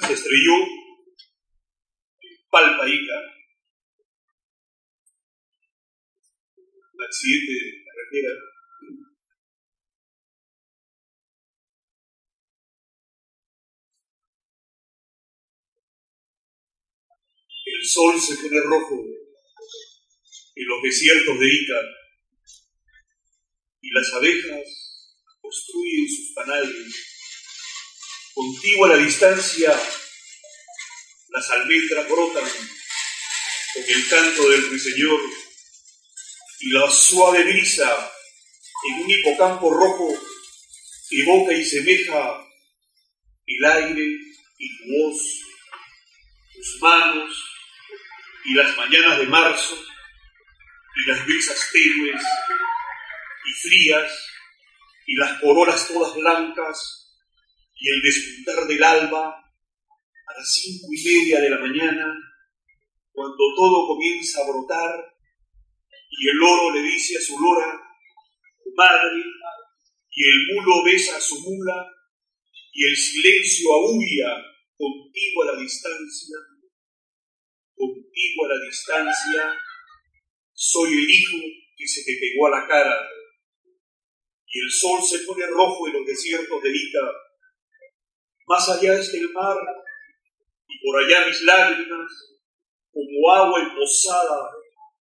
Se estrelló en Palpa Ica. Un accidente de carretera. El sol se pone rojo en los desiertos de Ica y las abejas construyen sus panales Contigo a la distancia, las almendras brotan con el canto del ruiseñor y la suave brisa en un hipocampo rojo evoca y semeja el aire y tu voz, tus manos y las mañanas de marzo y las brisas tenues y frías y las corolas todas blancas y el despuntar del alba a las cinco y media de la mañana, cuando todo comienza a brotar y el oro le dice a su lora, madre, y el mulo besa a su mula y el silencio aúlla contigo a la distancia, contigo a la distancia, soy el hijo que se te pegó a la cara. Y el sol se pone rojo en los desiertos de Ica más allá está el mar, y por allá mis lágrimas, como agua emposada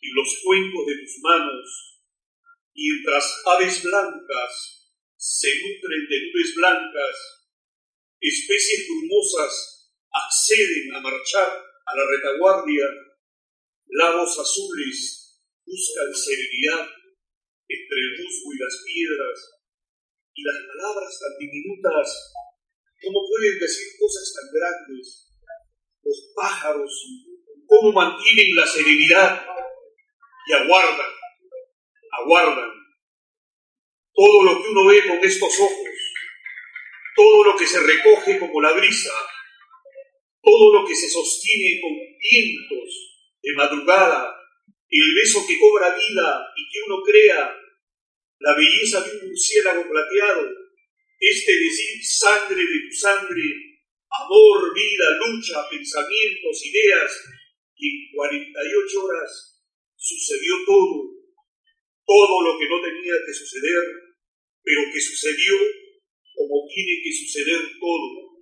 en los cuencos de tus manos, mientras aves blancas se nutren de nubes blancas, especies brumosas acceden a marchar a la retaguardia, lagos azules buscan serenidad entre el musgo y las piedras, y las palabras tan diminutas ¿Cómo pueden decir cosas tan grandes? Los pájaros, ¿cómo mantienen la serenidad? Y aguardan, aguardan. Todo lo que uno ve con estos ojos, todo lo que se recoge como la brisa, todo lo que se sostiene con vientos de madrugada, el beso que cobra vida y que uno crea, la belleza de un murciélago plateado, este decir sangre de tu sangre, amor, vida, lucha, pensamientos, ideas, y en 48 horas sucedió todo, todo lo que no tenía que suceder, pero que sucedió como tiene que suceder todo.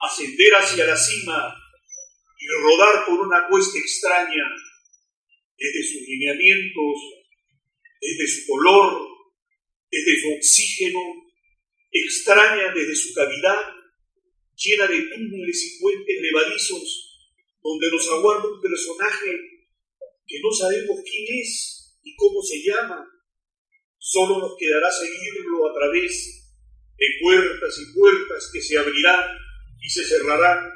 Ascender hacia la cima y rodar por una cuesta extraña, desde sus lineamientos, desde su color, desde su oxígeno, extraña desde su cavidad, llena de túneles y puentes levadizos, donde nos aguarda un personaje que no sabemos quién es y cómo se llama. Solo nos quedará seguirlo a través de puertas y puertas que se abrirán y se cerrarán,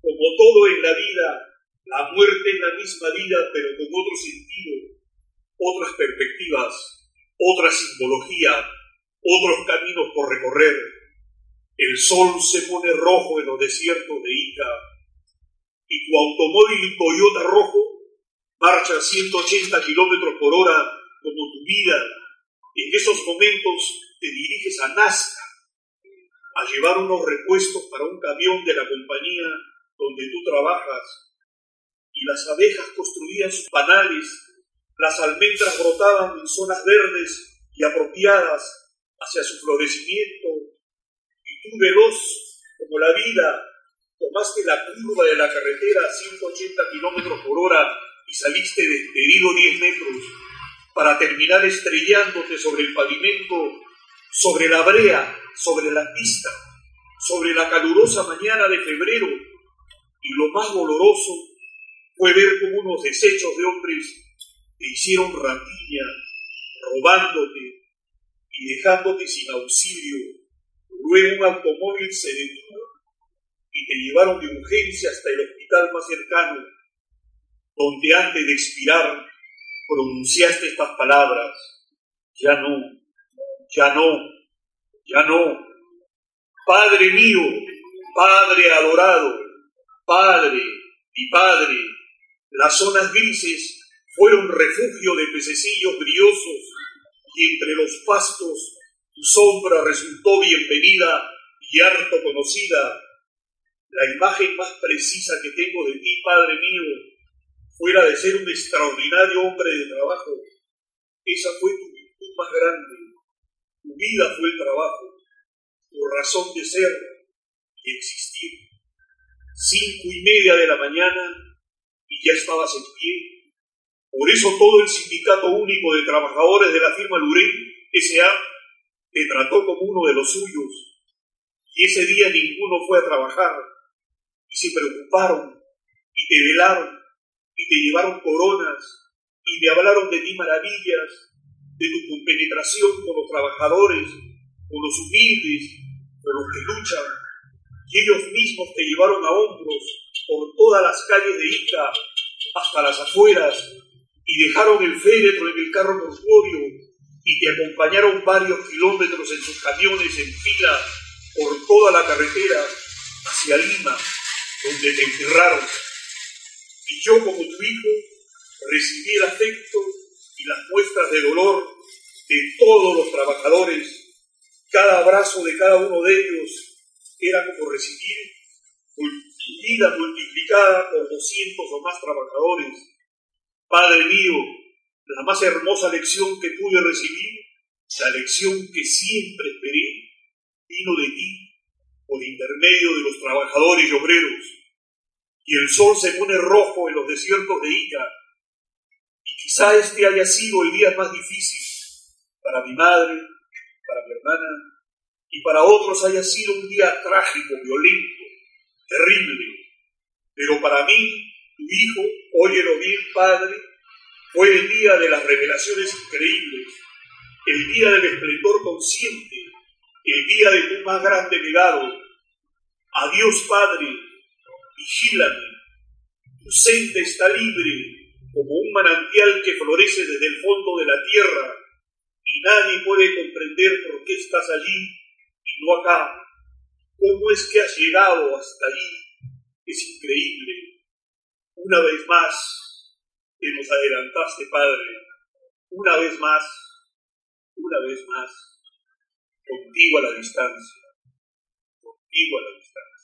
como todo en la vida, la muerte en la misma vida, pero con otro sentido, otras perspectivas, otra simbología, otros caminos por recorrer. El sol se pone rojo en los desiertos de Ica y tu automóvil Toyota rojo marcha a 180 kilómetros por hora como tu vida. En esos momentos te diriges a Nazca a llevar unos repuestos para un camión de la compañía donde tú trabajas y las abejas construían sus panales, las almendras brotaban en zonas verdes y apropiadas hacia su florecimiento, y tú veloz como la vida, tomaste la curva de la carretera a 180 kilómetros por hora y saliste despedido 10 metros para terminar estrellándote sobre el pavimento, sobre la brea, sobre la pista, sobre la calurosa mañana de febrero. Y lo más doloroso fue ver como unos desechos de hombres te hicieron rapiña, robándote, y dejándote sin auxilio. Luego un automóvil se detuvo y te llevaron de urgencia hasta el hospital más cercano, donde antes de expirar pronunciaste estas palabras, ya no, ya no, ya no. Padre mío, Padre adorado, Padre, mi Padre, las zonas grises fueron refugio de pececillos briosos y entre los pastos tu sombra resultó bienvenida y harto conocida. La imagen más precisa que tengo de ti, Padre mío, fue la de ser un extraordinario hombre de trabajo. Esa fue tu virtud más grande. Tu vida fue el trabajo, tu razón de ser y existir. Cinco y media de la mañana y ya estabas en pie. Por eso todo el Sindicato Único de Trabajadores de la firma Lurén S.A. te trató como uno de los suyos. Y ese día ninguno fue a trabajar y se preocuparon y te velaron y te llevaron coronas y me hablaron de ti maravillas, de tu compenetración con los trabajadores, con los humildes, con los que luchan. Y ellos mismos te llevaron a hombros por todas las calles de Ica hasta las afueras y dejaron el féretro en el carro mortuorio y te acompañaron varios kilómetros en sus camiones en fila por toda la carretera hacia Lima, donde te enterraron. Y yo como tu hijo recibí el afecto y las muestras de dolor de todos los trabajadores. Cada abrazo de cada uno de ellos era como recibir vida multiplicada por doscientos o más trabajadores. Padre mío, la más hermosa lección que pude recibir, la lección que siempre esperé, vino de ti por intermedio de los trabajadores y obreros. Y el sol se pone rojo en los desiertos de Ica. Y quizá este haya sido el día más difícil para mi madre, para mi hermana, y para otros haya sido un día trágico, violento, terrible. Pero para mí, tu hijo, óyelo bien, Padre, fue el día de las revelaciones increíbles, el día del esplendor consciente, el día de tu más grande legado. Adiós, Padre, vigílame. Tu senda está libre como un manantial que florece desde el fondo de la tierra y nadie puede comprender por qué estás allí y no acá. ¿Cómo es que has llegado hasta allí? Es increíble. Una vez más que nos adelantaste, Padre. Una vez más, una vez más, contigo a la distancia. Contigo a la distancia.